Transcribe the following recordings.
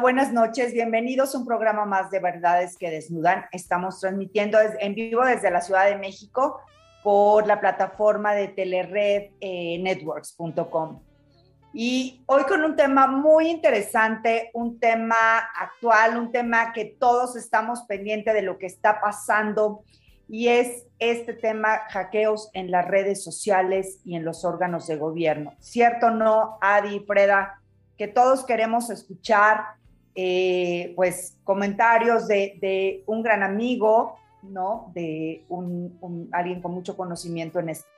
Buenas noches. Bienvenidos a un programa más de Verdades que Desnudan. Estamos transmitiendo en vivo desde la Ciudad de México por la plataforma de telerednetworks.com. y hoy con un tema muy interesante, un tema actual, un tema que todos estamos pendientes de lo que está pasando y es este tema hackeos en las redes sociales y en los órganos de gobierno. ¿Cierto o no, Adi, Freda? Que todos queremos escuchar eh, pues comentarios de, un gran amigo, ¿no? De un, alguien con mucho conocimiento en esto.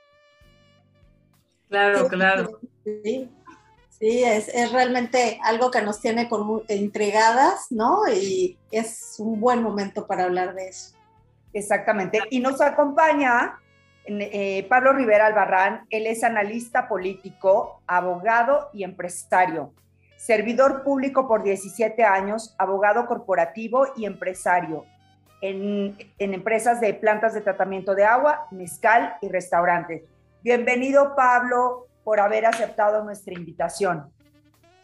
Claro, claro. Sí, sí es, es, realmente algo que nos tiene como intrigadas, ¿no? Y es un buen momento para hablar de eso. Exactamente. Y nos acompaña eh, Pablo Rivera Albarrán. Él es analista político, abogado y empresario. Servidor público por 17 años, abogado corporativo y empresario en, en empresas de plantas de tratamiento de agua, mezcal y restaurantes. Bienvenido, Pablo, por haber aceptado nuestra invitación.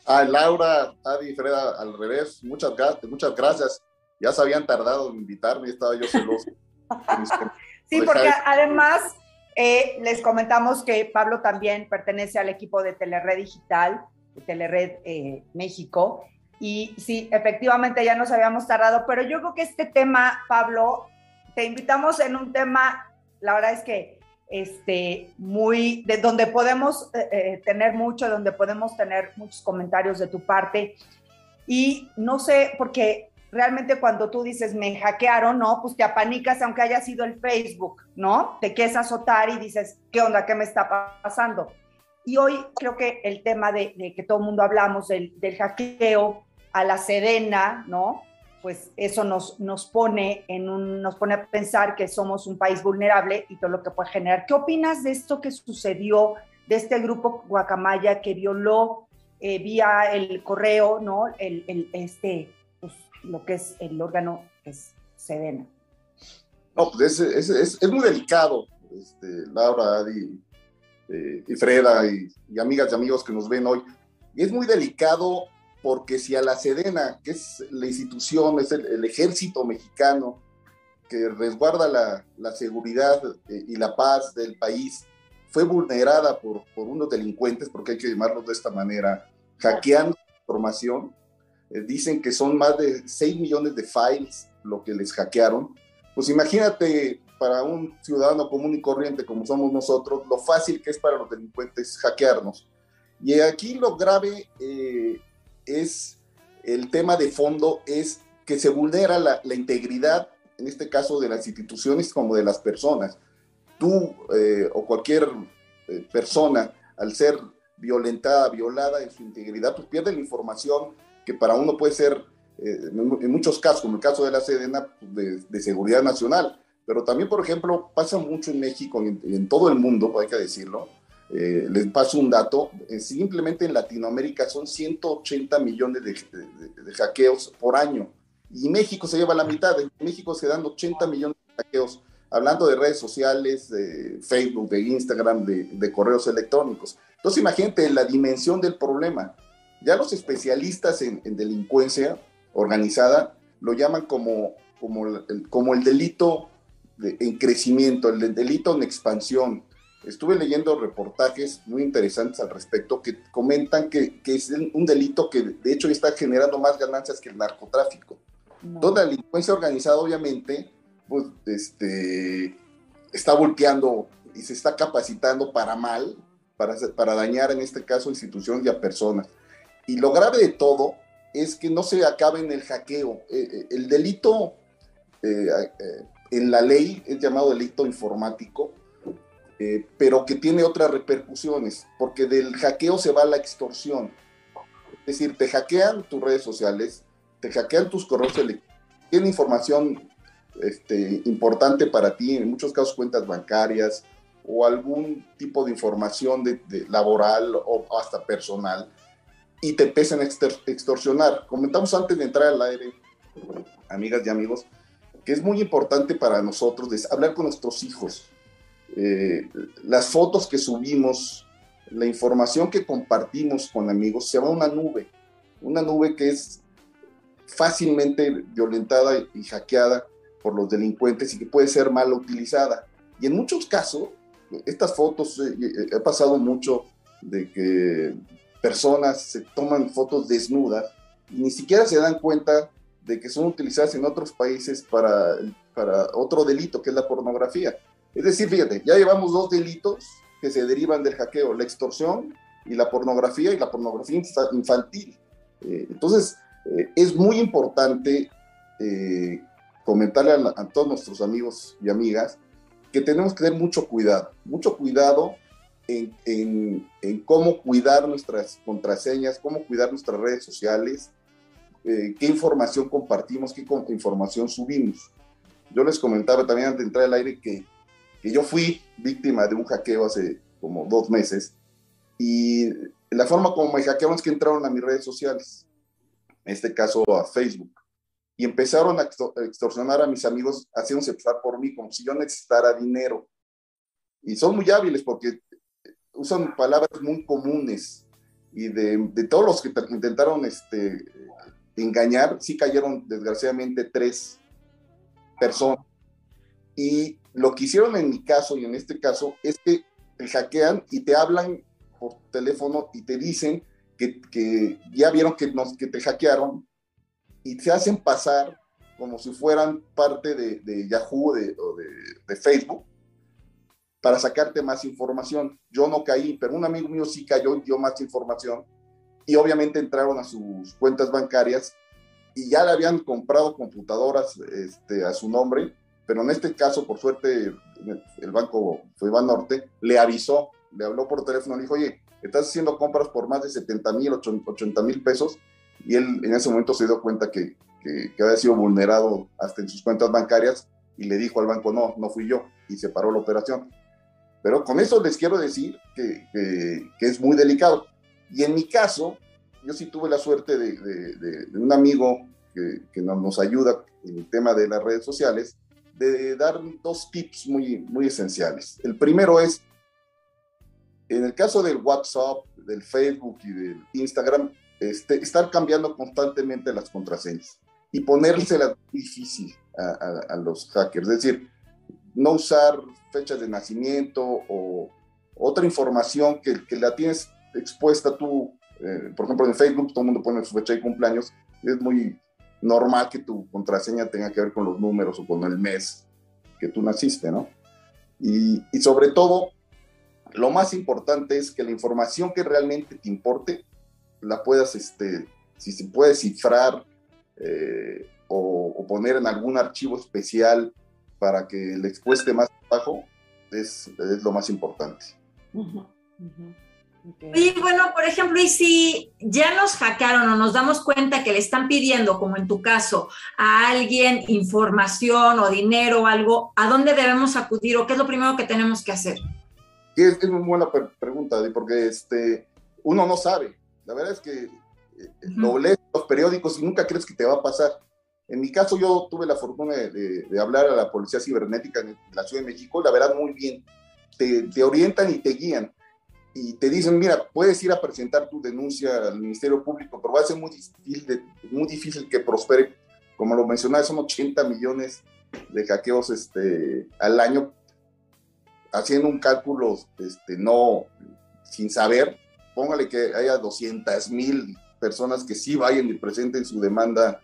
Ah, Laura, Adi, Freda, al revés, muchas, muchas gracias ya se habían tardado en invitarme, estaba yo celoso. sí, porque además eh, les comentamos que Pablo también pertenece al equipo de Telered Digital, Telered eh, México, y sí, efectivamente ya nos habíamos tardado, pero yo creo que este tema, Pablo, te invitamos en un tema, la verdad es que este, muy, de donde podemos eh, tener mucho, donde podemos tener muchos comentarios de tu parte. Y no sé, porque realmente cuando tú dices me hackearon, ¿no? Pues te apanicas aunque haya sido el Facebook, ¿no? Te quieres azotar y dices, ¿qué onda? ¿Qué me está pasando? Y hoy creo que el tema de, que todo el mundo hablamos del, hackeo a la Sedena, ¿no? Pues eso nos, nos, pone en un, nos pone a pensar que somos un país vulnerable y todo lo que puede generar. ¿Qué opinas de esto que sucedió, de este grupo Guacamaya que violó eh, vía el correo, ¿no? El, este, lo que es el órgano es Sedena. No, pues es, es, es, muy delicado, este, Laura, Adi, eh, y Freda y, amigas y amigos que nos ven hoy. Y es muy delicado porque si a la Sedena, que es la institución, es el, ejército mexicano que resguarda la, la seguridad eh, y la paz del país, fue vulnerada por, por unos delincuentes, porque hay que llamarlos de esta manera, hackeando información, eh, dicen que son más de 6 millones de files lo que les hackearon. Pues imagínate para un ciudadano común y corriente como somos nosotros, lo fácil que es para los delincuentes hackearnos. Y aquí lo grave eh, es el tema de fondo, es que se vulnera la, integridad, en este caso de las instituciones como de las personas. Tú eh, o cualquier persona, al ser violentada, violada en su integridad, pues pierde la información que para uno puede ser, eh, en muchos casos, como el caso de la Sedena, pues, de, seguridad nacional. Pero también, por ejemplo, pasa mucho en México y en, todo el mundo, hay que decirlo. Eh, les paso un dato, eh, simplemente en Latinoamérica son 180 millones de, de, hackeos por año. Y México se lleva la mitad, en México se dan 80 millones de hackeos, hablando de redes sociales, de Facebook, de Instagram, de, correos electrónicos. Entonces imagínate la dimensión del problema. Ya los especialistas en, delincuencia organizada lo llaman como, como, el, como el delito en crecimiento, el delito en expansión. Estuve leyendo reportajes muy interesantes al respecto que comentan que, que es un delito que de hecho está generando más ganancias que el narcotráfico. Toda la delincuencia organizada, obviamente, pues, este, está volteando y se está capacitando para mal, para, para dañar en este caso instituciones y a personas. Y lo grave de todo es que no se acabe en el hackeo. Eh, eh, el delito eh, en la ley es llamado delito informático, pero que tiene otras repercusiones, porque del hackeo se va la extorsión. Es decir, te hackean tus redes sociales, te hackean tus correos electrónicos, tienen información este, importante para ti, en muchos casos cuentas bancarias o algún tipo de información de laboral o hasta personal y te empiezan a extorsionar. Comentamos antes de entrar al aire, amigas y amigos, que es muy importante para nosotros hablar con nuestros hijos. Eh, las fotos que subimos, la información que compartimos con amigos, se llama una nube. Una nube que es fácilmente violentada y hackeada por los delincuentes y que puede ser mal utilizada. Y en muchos casos, estas fotos, eh, eh, ha pasado mucho de que personas se toman fotos desnudas y ni siquiera se dan cuenta de que son utilizadas en otros países para, para otro delito, que es la pornografía. Es decir, fíjate, ya llevamos dos delitos que se derivan del hackeo, la extorsión y la pornografía y la pornografía infantil. Eh, entonces, eh, es muy importante eh, comentarle a, todos nuestros amigos y amigas que tenemos que tener mucho cuidado, mucho cuidado en, en, cómo cuidar nuestras contraseñas, cómo cuidar nuestras redes sociales, qué información compartimos, qué información subimos. Yo les comentaba también antes de entrar al aire que, que yo fui víctima de un hackeo hace como dos meses y la forma como me hackearon es que entraron a mis redes sociales, en este caso a Facebook, y empezaron a extorsionar a mis amigos haciéndose pasar por mí como si yo necesitara dinero. Y son muy hábiles porque usan palabras muy comunes y de, de todos los que intentaron este, engañar, sí cayeron desgraciadamente tres personas. Y lo que hicieron en mi caso y en este caso es que te hackean y te hablan por teléfono y te dicen que, que ya vieron que, nos, que te hackearon y te hacen pasar como si fueran parte de, de Yahoo de, o de, de, Facebook para sacarte más información. Yo no caí, pero un amigo mío sí cayó y dio más información y obviamente entraron a sus cuentas bancarias y ya le habían comprado computadoras este, a su nombre, pero en este caso, por suerte, el banco Fuiba Norte le avisó, le habló por teléfono, le dijo, oye, estás haciendo compras por más de 70 mil, 80 mil pesos, y él en ese momento se dio cuenta que, que, había sido vulnerado hasta en sus cuentas bancarias y le dijo al banco, no, no fui yo, y se paró la operación. Pero con eso les quiero decir que, que es muy delicado. Y en mi caso, yo sí tuve la suerte de, de, de un amigo que, que, nos ayuda en el tema de las redes sociales, de dar dos tips muy, muy esenciales. El primero es, en el caso del WhatsApp, del Facebook y del Instagram, este, estar cambiando constantemente las contraseñas y ponérselas difícil a, a, a, los hackers. Es decir, no usar fechas de nacimiento o otra información que, que la tienes expuesta tú eh, por ejemplo, en Facebook todo el mundo pone su fecha de cumpleaños, es muy normal que tu contraseña tenga que ver con los números o con el mes que tú naciste, ¿no? Y, y sobre todo, lo más importante es que la información que realmente te importe la puedas, este, si se puede cifrar eh, o, o, poner en algún archivo especial para que el expueste más bajo, es, es lo más importante. Uh -huh, uh -huh. Okay. Y bueno, por ejemplo, y si ya nos hackearon o nos damos cuenta que le están pidiendo, como en tu caso, a alguien información o dinero o algo, ¿a dónde debemos acudir o qué es lo primero que tenemos que hacer? Es, es muy buena pregunta, porque este, uno no sabe. La verdad es que uh -huh. lo lees en los periódicos y nunca crees que te va a pasar. En mi caso, yo tuve la fortuna de, de, de hablar a la Policía Cibernética en la Ciudad de México, la verdad, muy bien. Te, te orientan y te guían y te dicen, mira, puedes ir a presentar tu denuncia al Ministerio Público, pero va a ser muy difícil, de, muy difícil que prospere. Como lo mencionaba, son 80 millones de hackeos este, al año, haciendo un cálculo este, no sin saber, póngale que haya 200 mil personas que sí vayan y presenten su demanda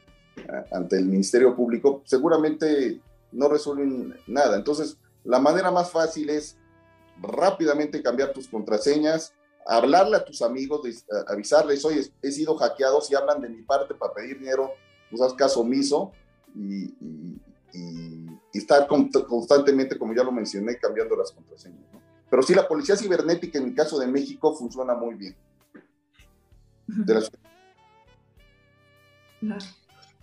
ante el Ministerio Público, seguramente no resuelven nada. Entonces, la manera más fácil es rápidamente cambiar tus contraseñas, hablarle a tus amigos, avisarles, oye, he sido hackeado, si hablan de mi parte para pedir dinero, pues haz caso omiso y, y, y, y estar constantemente, como ya lo mencioné, cambiando las contraseñas. ¿no? Pero sí, la policía cibernética en el caso de México funciona muy bien. De la...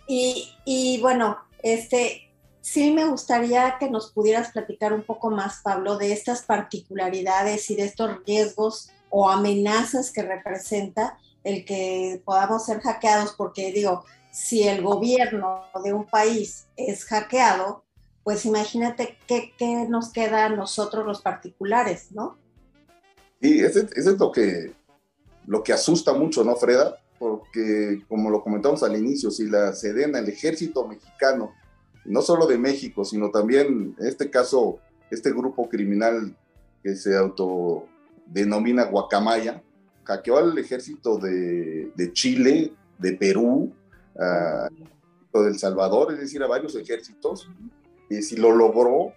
y, y bueno, este, sí me gustaría que nos pudieras platicar un poco más, Pablo, de estas particularidades y de estos riesgos o amenazas que representa el que podamos ser hackeados, porque digo, si el gobierno de un país es hackeado, pues imagínate qué, qué nos queda a nosotros los particulares, ¿no? Y eso es lo que, lo que asusta mucho, ¿no, Freda? porque como lo comentamos al inicio, si la Sedena, el ejército mexicano, no solo de México, sino también en este caso, este grupo criminal que se autodenomina Guacamaya, hackeó al ejército de, Chile, de Perú, a, de El Salvador, es decir, a varios ejércitos, y si lo logró,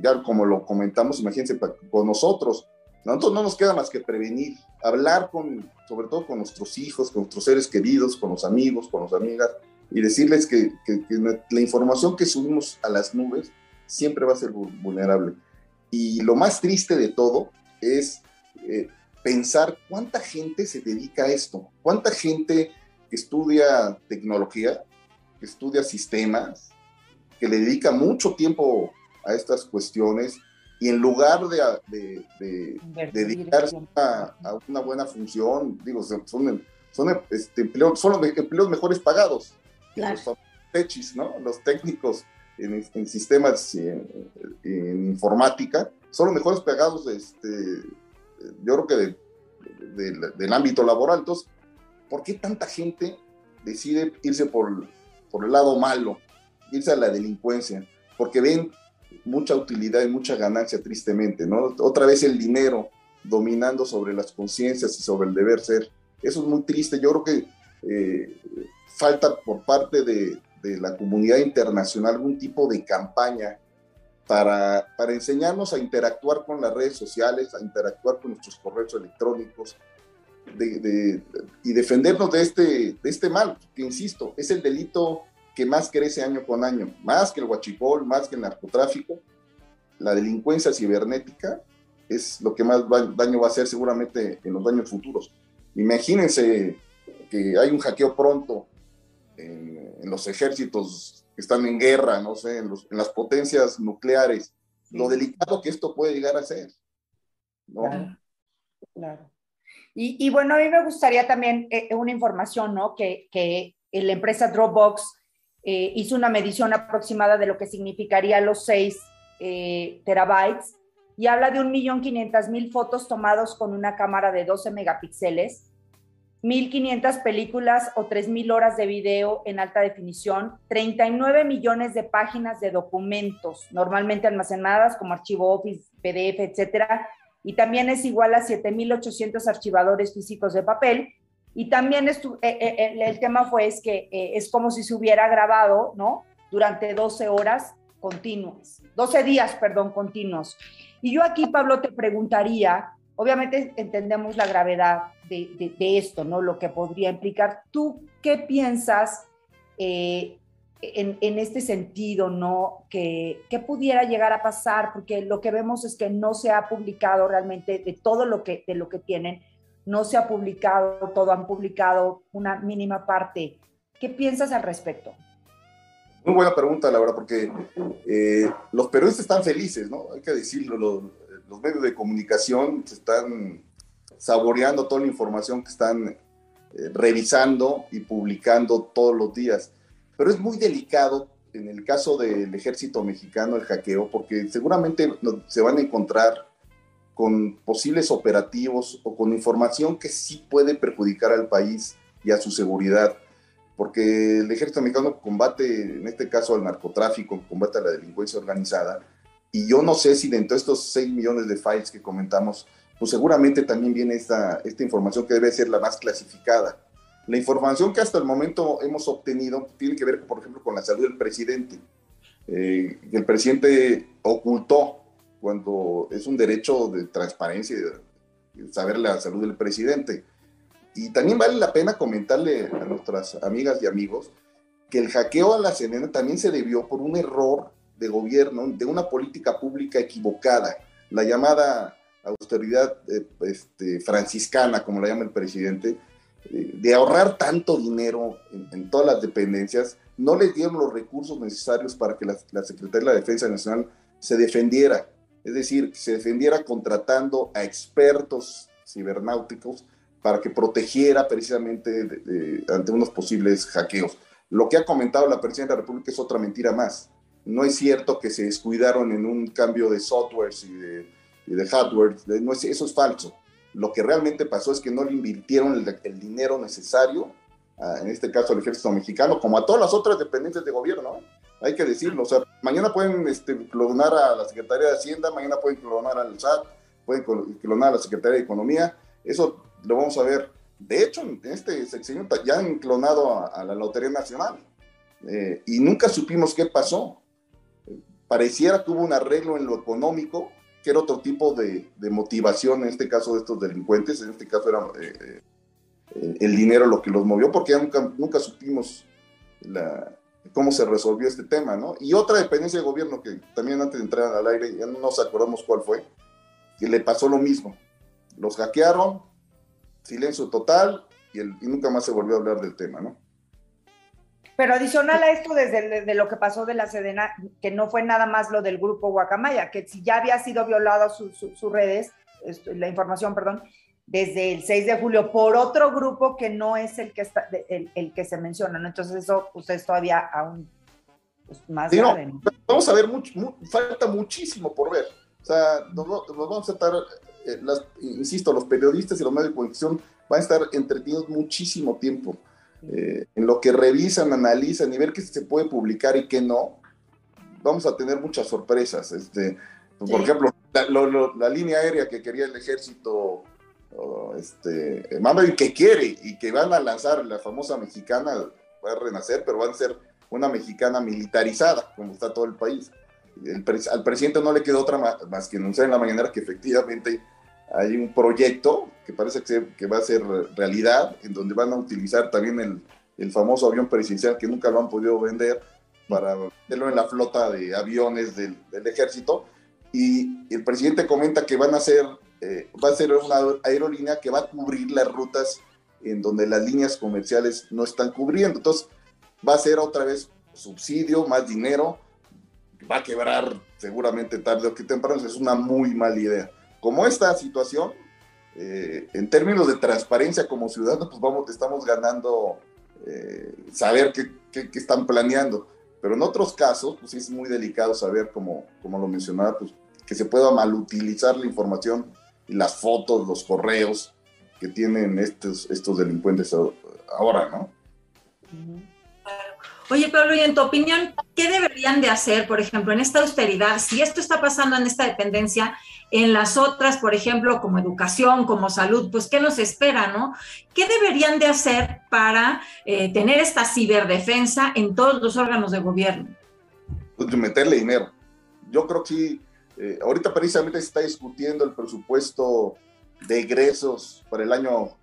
ya como lo comentamos, imagínense, con nosotros, nosotros no nos queda más que prevenir, hablar con, sobre todo con nuestros hijos, con nuestros seres queridos, con los amigos, con las amigas, y decirles que, la información que subimos a las nubes siempre va a ser vulnerable. Y lo más triste de todo es eh, pensar cuánta gente se dedica a esto, cuánta gente que estudia tecnología, que estudia sistemas, que le dedica mucho tiempo a estas cuestiones y en lugar de, dedicarse a, una buena función, digo, son, son, este, empleos, son los empleos mejores pagados. Los techis, ¿no? Los técnicos en, sistemas en, en, informática son los mejores pagados, este, yo creo que del ámbito laboral. Entonces, ¿por qué tanta gente decide irse por, por el lado malo, irse a la delincuencia? Porque ven mucha utilidad y mucha ganancia, tristemente, ¿no? Otra vez el dinero dominando sobre las conciencias y sobre el deber ser. Eso es muy triste. Yo creo que eh, falta por parte de, la comunidad internacional algún tipo de campaña para, para enseñarnos a interactuar con las redes sociales, a interactuar con nuestros correos electrónicos y defendernos de este, de este mal, que insisto, es el delito que más crece año con año, más que el huachipol, más que el narcotráfico, la delincuencia cibernética es lo que más daño va a hacer seguramente en los daños futuros. Imagínense que hay un hackeo pronto en, los ejércitos que están en guerra, no sé, en, las potencias nucleares, lo delicado que esto puede llegar a ser. Claro. claro. Y, bueno, a mí me gustaría también eh, una información, ¿no? Que, que la empresa Dropbox eh, hizo una medición aproximada de lo que significaría los 6 eh, terabytes y habla de 1.500.000 fotos tomados con una cámara de 12 megapíxeles, 1.500 películas o 3.000 horas de video en alta definición, 39 millones de páginas de documentos normalmente almacenadas como archivo Office, PDF, etcétera, y también es igual a 7.800 archivadores físicos de papel y también eh, eh, eh, el tema fue es que es como si se hubiera grabado, ¿no? Durante 12 horas continuas, 12 días, perdón, continuos. Y yo aquí, Pablo, te preguntaría, obviamente entendemos la gravedad de, esto, ¿no? Lo que podría implicar. ¿Tú qué piensas en, en, este sentido, ¿no? Que, pudiera llegar a pasar, porque lo que vemos es que no se ha publicado realmente de todo lo que, tienen no se ha publicado todo, han publicado una mínima parte. ¿Qué piensas al respecto? Muy buena pregunta, Laura, porque eh, los periodistas están felices, ¿no? Hay que decirlo, medios de comunicación se están saboreando toda la información que están eh, revisando y publicando todos los días. Pero es muy delicado en el caso del ejército mexicano el hackeo, porque seguramente se van a encontrar con posibles operativos o con información que sí puede perjudicar al país y a su seguridad, porque el ejército mexicano combate, en este caso, al narcotráfico, combate a la delincuencia organizada, y yo no sé si dentro de estos 6 millones de files que comentamos, pues seguramente también viene esta, esta información que debe ser la más clasificada. La información que hasta el momento hemos obtenido tiene que ver, por ejemplo, con la salud del presidente. Eh, el presidente ocultó cuando es un derecho de transparencia y saber la salud del presidente. Y también vale la pena comentarle a nuestras amigas y amigos que el hackeo a la CNN también se debió por un error de gobierno, de una política pública equivocada, la llamada austeridad eh, este, franciscana, como la llama el presidente, eh, de ahorrar tanto dinero en, todas las dependencias, no les dieron los recursos necesarios para que la, Secretaría de la Defensa Nacional se defendiera es decir, se defendiera contratando a expertos cibernáuticos para que protegiera precisamente ante unos posibles hackeos. Lo que ha comentado la presidenta de la República es otra mentira más. No es cierto que se descuidaron en un cambio de software y de, hardware, no es, eso es falso. lo que realmente pasó es que no le invirtieron el, dinero necesario, en este caso al ejército mexicano, como a todas las otras dependencias de gobierno, hay que decirlo, o sea, mañana pueden este, clonar a la Secretaría de Hacienda, mañana pueden clonar al SAT, pueden clonar a la Secretaría de Economía, eso lo vamos a ver. De hecho, en este sexenio ya han clonado a, la Lotería Nacional eh, y nunca supimos qué pasó. Pareciera que hubo un arreglo en lo económico, que era otro tipo de, motivación, en este caso de estos delincuentes, en este caso era eh, eh, el dinero lo que los movió, porque ya nunca, nunca supimos cómo se resolvió este tema, ¿no? Y otra dependencia de gobierno que también antes de entrar al aire, ya no nos acordamos cuál fue, que le pasó lo mismo. Los hackearon, silencio total, y, nunca más se volvió a hablar del tema, ¿no? Pero adicional a esto, desde de lo que pasó de la Sedena, que no fue nada más lo del grupo Guacamaya, que si ya había sido violado sus redes, la información, perdón, desde el 6 de julio por otro grupo que no es el que está el, que se menciona, ¿no? Entonces eso pues es todavía aún pues, más grave. vamos a ver, mucho, falta muchísimo por ver. O sea, nos, vamos a estar, eh, insisto, los periodistas y los medios de comunicación van a estar entretenidos muchísimo tiempo. Eh, en lo que revisan, analizan y ver qué se puede publicar y qué no, vamos a tener muchas sorpresas. Este, Por ejemplo, la, línea aérea que quería el ejército, este, y que quiere y que van a lanzar la famosa mexicana, va a renacer, pero va a ser una mexicana militarizada, como está todo el país. al presidente no le quedó otra más, más que anunciar en la mañana que efectivamente hay un proyecto que parece que, va a ser realidad, en donde van a utilizar también el, el, famoso avión presidencial que nunca lo han podido vender para meterlo en la flota de aviones del, del ejército. Y el presidente comenta que van a ser, eh, va a ser una aerolínea que va a cubrir las rutas en donde las líneas comerciales no están cubriendo. Entonces, va a ser otra vez subsidio, más dinero, va a quebrar seguramente tarde o que temprano, es una muy mala idea como esta situación, eh, en términos de transparencia como ciudadanos, pues vamos, estamos ganando eh, saber qué, están planeando. Pero en otros casos, pues es muy delicado saber, como, como lo mencionaba, pues que se pueda malutilizar la información las fotos, los correos que tienen estos, estos delincuentes ahora, ¿no? Oye, Pablo, y en tu opinión, ¿qué deberían de hacer, por ejemplo, en esta austeridad? Si esto está pasando en esta dependencia, en las otras, por ejemplo, como educación, como salud, pues ¿qué nos espera, no? ¿Qué deberían de hacer para eh, tener esta ciberdefensa en todos los órganos de gobierno? Pues meterle dinero. Yo creo que sí, eh, ahorita precisamente se está discutiendo el presupuesto de egresos para el año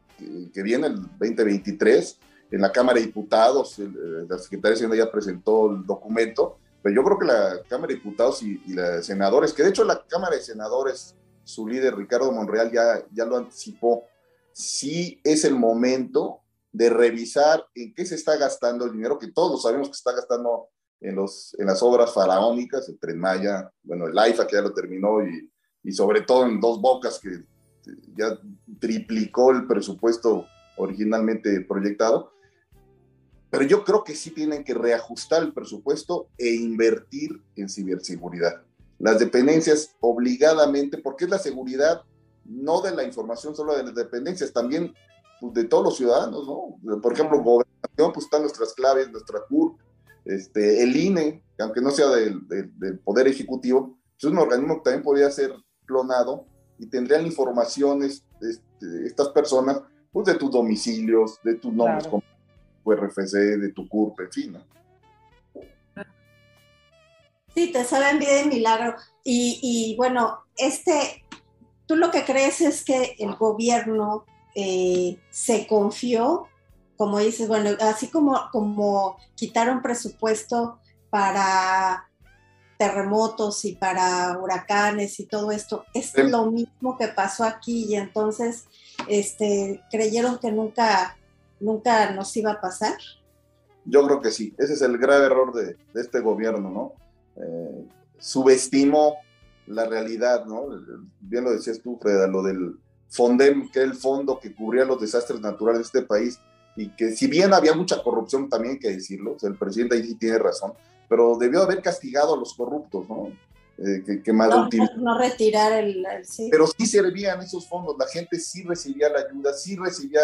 que viene, el 2023 en la Cámara de Diputados, eh, la Secretaría de Hacienda ya presentó el documento, pero yo creo que la Cámara de Diputados y, y la senadores, que de hecho la Cámara de Senadores, su líder Ricardo Monreal ya, ya lo anticipó, sí es el momento de revisar en qué se está gastando el dinero, que todos sabemos que se está gastando en, los, en las obras faraónicas, el Tren Maya, bueno, el AIFA que ya lo terminó y, y sobre todo en Dos Bocas que ya triplicó el presupuesto originalmente proyectado. Pero yo creo que sí tienen que reajustar el presupuesto e invertir en ciberseguridad. Las dependencias obligadamente, porque es la seguridad no de la información solo de las dependencias, también pues, de todos los ciudadanos, ¿no? Por ejemplo, gobernación, pues están nuestras claves, nuestra CUR, este, el INE, que aunque no sea del, Poder Ejecutivo, pues, es un organismo que también podría ser clonado y tendrían informaciones este, estas personas pues, de tus domicilios, de tus nombres tu RFC, de tu CURP, en fin, ¿no? Sí, te saben bien de milagro. Y, bueno, este, tú lo que crees es que el gobierno eh, se confió, como dices, bueno, así como, como quitaron presupuesto para terremotos y para huracanes y todo esto, es lo mismo que pasó aquí y entonces este, creyeron que nunca, nunca nos iba a pasar. Yo creo que sí, ese es el grave error de, este gobierno, ¿no? Eh, subestimó la realidad, ¿no? Bien lo decías tú, Freda, lo del FONDEM, que es el fondo que cubría los desastres naturales de este país, y que si bien había mucha corrupción, también hay que decirlo, el presidente ahí sí tiene razón, pero debió haber castigado a los corruptos, ¿no? eh, que, mal no, No, retirar el, Pero sí servían esos fondos, la gente sí recibía la ayuda, sí recibía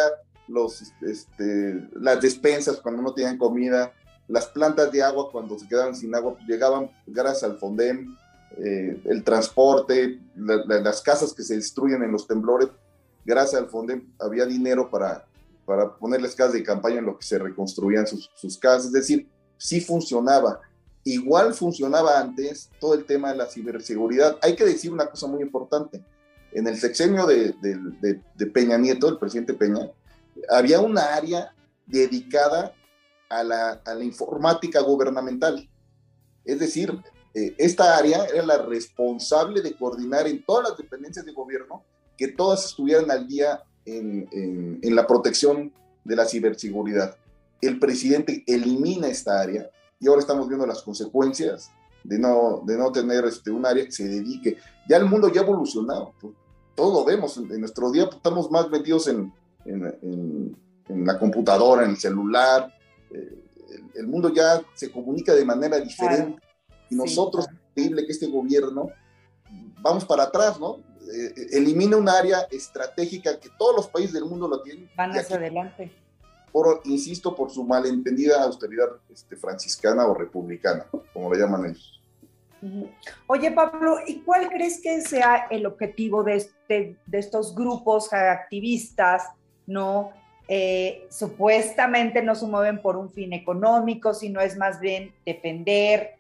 los, este, las despensas cuando no tenían comida, las plantas de agua cuando se quedaban sin agua, llegaban gracias al FONDEM, eh, el transporte, las casas que se destruyen en los temblores, gracias al FONDEM había dinero para, para ponerles casas de campaña en lo que se reconstruían sus, sus casas, es decir, sí funcionaba. Igual funcionaba antes todo el tema de la ciberseguridad. Hay que decir una cosa muy importante. En el sexenio de, de Peña Nieto, el presidente Peña, había una área dedicada a la, a la informática gubernamental. Es decir, eh, esta área era la responsable de coordinar en todas las dependencias de gobierno que todas estuvieran al día en, en, en, la protección de la ciberseguridad. El presidente elimina esta área y ahora estamos viendo las consecuencias de no, de no tener este, un área que se dedique. Ya el mundo ya ha evolucionado, todo vemos, en, nuestro día estamos más metidos en, en, la computadora, en el celular, eh, el, mundo ya se comunica de manera diferente y nosotros, es increíble que este gobierno, vamos para atrás, ¿no? Eh, eh, elimina un área estratégica que todos los países del mundo lo tienen. Van hacia adelante. Por, insisto, por su malentendida austeridad este, franciscana o republicana, como le llaman ellos. Oye, Pablo, ¿y cuál crees que sea el objetivo de, este, de estos grupos activistas, no? Eh, supuestamente no se mueven por un fin económico, sino es más bien defender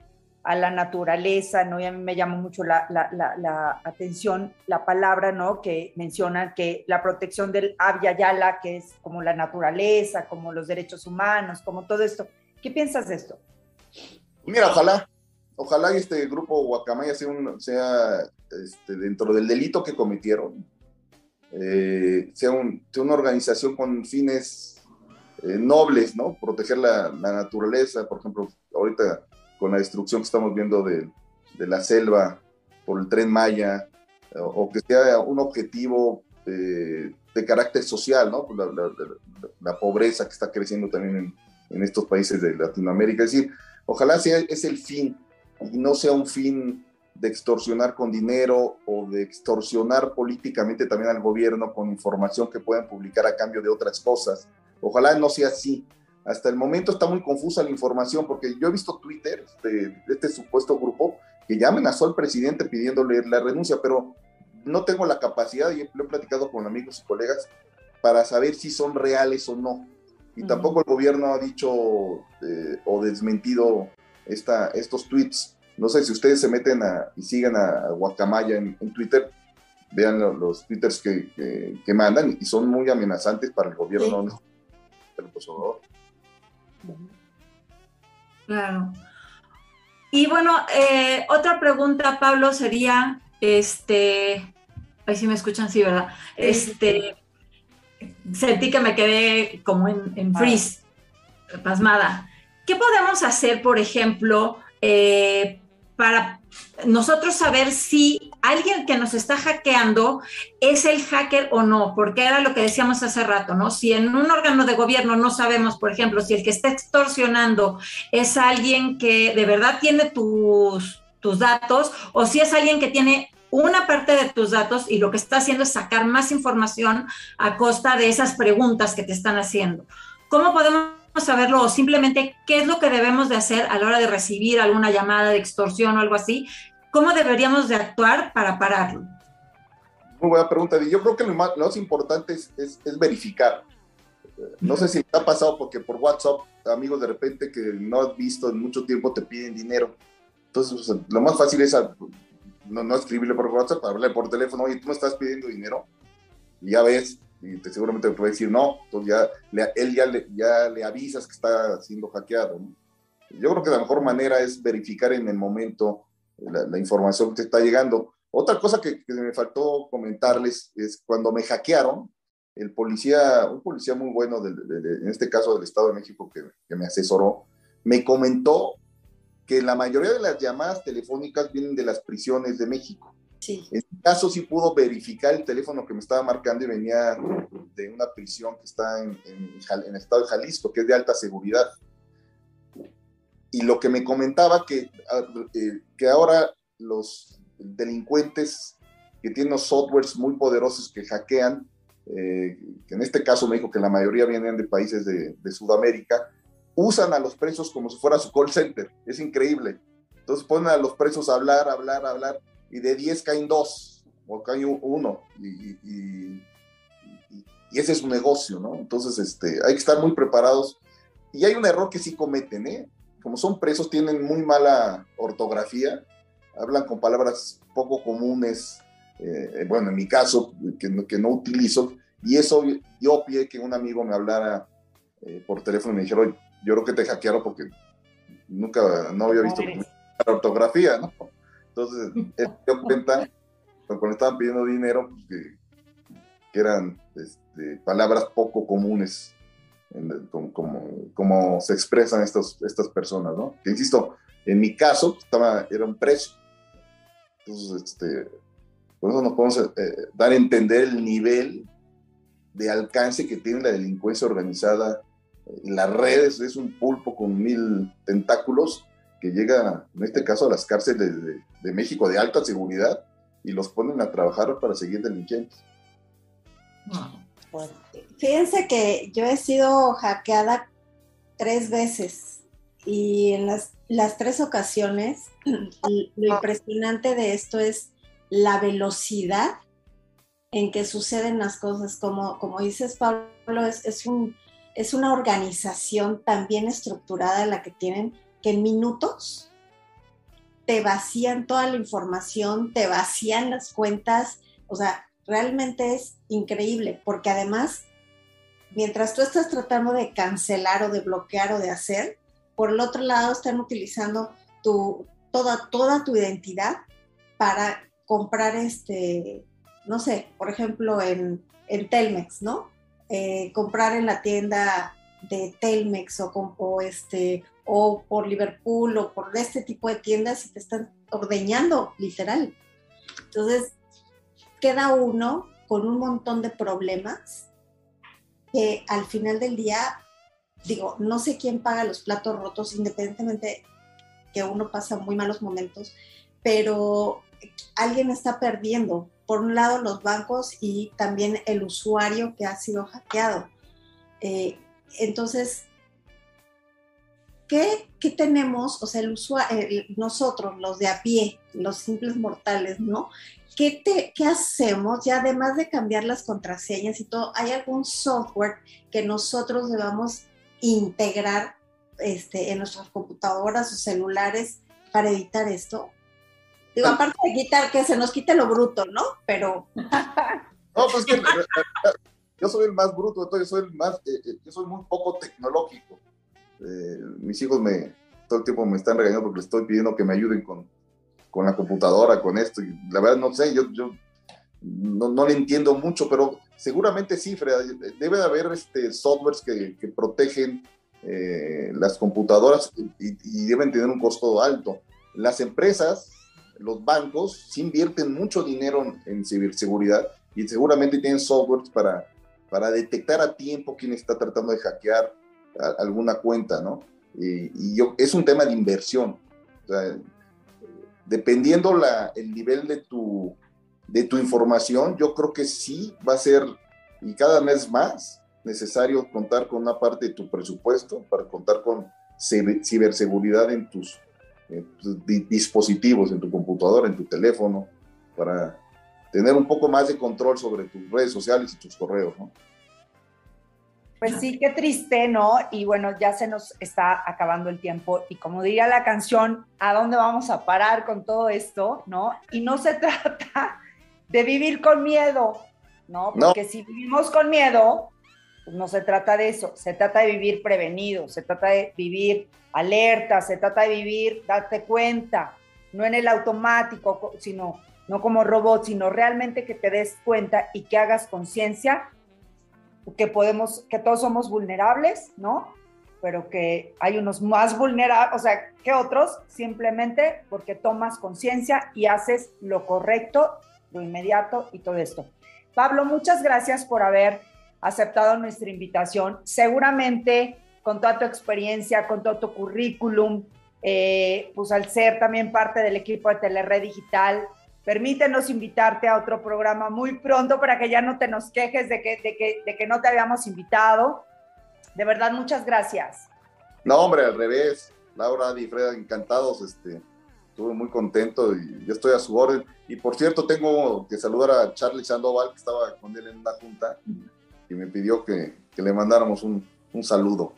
a la naturaleza, ¿no? A mí me llama mucho la, la, atención la palabra, ¿no? Que mencionan que la protección del Avia Yala, que es como la naturaleza, como los derechos humanos, como todo esto. ¿Qué piensas de esto? Mira, ojalá, ojalá este grupo Guacamaya sea este, dentro del delito que cometieron, eh, sea, una organización con fines eh, nobles, ¿no? Proteger la, naturaleza, por ejemplo, ahorita con la destrucción que estamos viendo de, la selva por el tren Maya, o, que sea un objetivo eh, de carácter social, ¿no? La, pobreza que está creciendo también en, en, estos países de Latinoamérica. Es decir, ojalá sea es el fin y no sea un fin de extorsionar con dinero o de extorsionar políticamente también al gobierno con información que puedan publicar a cambio de otras cosas. Ojalá no sea así. Hasta el momento está muy confusa la información porque yo he visto Twitter de, este supuesto grupo que ya amenazó al presidente pidiéndole la renuncia, pero no tengo la capacidad, y lo he platicado con amigos y colegas, para saber si son reales o no. Y tampoco el gobierno ha dicho eh, o desmentido esta, estos tweets. No sé si ustedes se meten a, y sigan a, Guacamaya en, Twitter, vean los, twitters que, que, mandan y son muy amenazantes para el gobierno Claro. Y bueno, eh, otra pregunta, Pablo, sería, este, ahí sí me escuchan, sí, ¿verdad? Este, sentí que me quedé como en, en ah. freeze, pasmada. ¿Qué podemos hacer, por ejemplo, eh, para nosotros saber si alguien que nos está hackeando es el hacker o no, porque era lo que decíamos hace rato, ¿no? Si en un órgano de gobierno no sabemos, por ejemplo, si el que está extorsionando es alguien que de verdad tiene tus, tus datos o si es alguien que tiene una parte de tus datos y lo que está haciendo es sacar más información a costa de esas preguntas que te están haciendo. ¿Cómo podemos saberlo o simplemente qué es lo que debemos de hacer a la hora de recibir alguna llamada de extorsión o algo así, ¿cómo deberíamos de actuar para pararlo? Muy buena pregunta. Yo creo que lo más, importante es, verificar. No sé si te ha pasado porque por WhatsApp, amigos de repente que no has visto en mucho tiempo te piden dinero. Entonces, lo más fácil es no, no escribirle por WhatsApp, hablarle por teléfono, oye, tú me estás pidiendo dinero. Y ya ves, y te, seguramente te puede decir no, entonces ya, le, él ya le, ya le avisas que está siendo hackeado. Yo creo que la mejor manera es verificar en el momento la, información que te está llegando. Otra cosa que, me faltó comentarles es cuando me hackearon, el policía, un policía muy bueno, en este caso del Estado de México que, que me asesoró, me comentó que la mayoría de las llamadas telefónicas vienen de las prisiones de México. En este caso sí pudo verificar el teléfono que me estaba marcando y venía de una prisión que está en, el estado de Jalisco, que es de alta seguridad. Y lo que me comentaba que, ah, eh, que ahora los delincuentes que tienen los softwares muy poderosos que hackean, eh, que en este caso me dijo que la mayoría vienen de países de, de Sudamérica, usan a los presos como si fuera su call center. Es increíble. Entonces ponen a los presos a hablar, hablar, hablar, y de 10 caen dos, o cae uno, y, y, ese es su negocio, ¿no? Entonces este, hay que estar muy preparados. Y hay un error que sí cometen, ¿eh? Como son presos, tienen muy mala ortografía, hablan con palabras poco comunes, eh, bueno, en mi caso, que no, que no utilizo, y eso yo pide que un amigo me hablara eh, por teléfono y me dijera, oye, yo creo que te hackearon porque nunca, no había visto la ortografía, ¿no? Entonces, él dio cuenta, cuando estaban pidiendo dinero, pues, que, eran este, palabras poco comunes, como, como, se expresan estos, estas personas, ¿no? Que insisto, en mi caso, estaba, era un preso. Entonces, este, por eso nos podemos eh, dar a entender el nivel de alcance que tiene la delincuencia organizada en las redes, es un pulpo con mil tentáculos que llega, en este caso, a las cárceles de, México de alta seguridad y los ponen a trabajar para seguir delincuentes. Fíjense que yo he sido hackeada tres veces y en las, las tres ocasiones lo impresionante de esto es la velocidad en que suceden las cosas. Como, como dices, Pablo, es, es, un, es una organización tan bien estructurada la que tienen en minutos te vacían toda la información, te vacían las cuentas, o sea, realmente es increíble, porque además, mientras tú estás tratando de cancelar o de bloquear o de hacer, por el otro lado están utilizando tu, toda, toda tu identidad para comprar este, no sé, por ejemplo, en, en Telmex, ¿no? Eh, comprar en la tienda de Telmex o, este, o por Liverpool o por este tipo de tiendas y te están ordeñando, literal. Entonces, queda uno con un montón de problemas que al final del día, digo, no sé quién paga los platos rotos, independientemente que uno pasa muy malos momentos, pero alguien está perdiendo. Por un lado, los bancos y también el usuario que ha sido hackeado. Eh, entonces, ¿qué, tenemos? O sea, el nosotros, los de a pie, los simples mortales, ¿no? ¿Qué, ¿Qué hacemos? Ya además de cambiar las contraseñas y todo, ¿hay algún software que nosotros debamos integrar este, en nuestras computadoras o celulares para evitar esto? Digo, aparte de quitar, que se nos quite lo bruto, ¿no? Pero... No, pues que yo soy el más bruto, entonces yo soy el más, eh, eh, yo soy muy poco tecnológico. Eh, mis hijos me, todo el tiempo me están regañando porque les estoy pidiendo que me ayuden con, con la computadora, con esto. Y la verdad no sé, yo, yo no, no, le entiendo mucho, pero seguramente sí, debe de haber este, softwares que, que protegen las computadoras y, y, deben tener un costo alto. Las empresas, los bancos, sí invierten mucho dinero en, en ciberseguridad y seguramente tienen softwares para para detectar a tiempo quién está tratando de hackear alguna cuenta, ¿no? Y, yo, es un tema de inversión. O sea, dependiendo la, el nivel de tu, de tu información, yo creo que sí va a ser, y cada mes más, necesario contar con una parte de tu presupuesto para contar con ciberseguridad en tus, en tus dispositivos, en tu computadora, en tu teléfono, para tener un poco más de control sobre tus redes sociales y tus correos, ¿no? Pues sí, qué triste, ¿no? Y bueno, ya se nos está acabando el tiempo y como diría la canción, ¿a dónde vamos a parar con todo esto, no? Y no se trata de vivir con miedo, ¿no? Porque si vivimos con miedo, pues no se trata de eso, se trata de vivir prevenido, se trata de vivir alerta, se trata de vivir, darte cuenta, no en el automático, sino no como robot, sino realmente que te des cuenta y que hagas conciencia que podemos, que todos somos vulnerables, ¿no? Pero que hay unos más vulnerables, o sea, que otros, simplemente porque tomas conciencia y haces lo correcto, lo inmediato y todo esto. Pablo, muchas gracias por haber aceptado nuestra invitación. Seguramente con toda tu experiencia, con todo tu currículum, eh, pues al ser también parte del equipo de Telered Digital, permítenos invitarte a otro programa muy pronto para que ya no te nos quejes de que, de que, de que no te habíamos invitado. De verdad, muchas gracias. No, hombre, al revés. Laura, Adi, Freda, encantados. Este, estuve muy contento y yo estoy a su orden. Y por cierto, tengo que saludar a Charlie Sandoval, que estaba con él en una junta, y me pidió que, que le mandáramos un, un, saludo.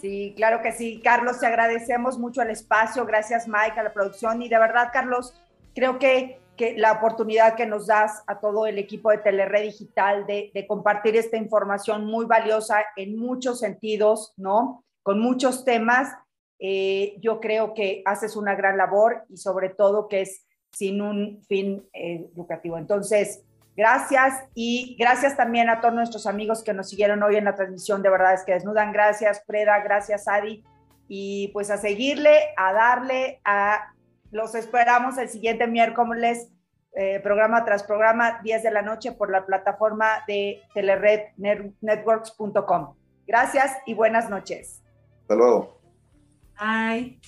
Sí, claro que sí. Carlos, te agradecemos mucho el espacio. Gracias, Mike, a la producción. Y de verdad, Carlos, creo que, que la oportunidad que nos das a todo el equipo de Telered Digital de, de compartir esta información muy valiosa en muchos sentidos, ¿no? Con muchos temas eh, yo creo que haces una gran labor y sobre todo que es sin un fin eh, educativo. Entonces, gracias y gracias también a todos nuestros amigos que nos siguieron hoy en la transmisión de Verdades que Desnudan. Gracias, Preda, gracias, Adi. Y pues a seguirle, a darle, a los esperamos el siguiente miércoles, eh, programa tras programa, 10 de la noche por la plataforma de telerednetworks.com. Gracias y buenas noches. Hasta luego. Bye.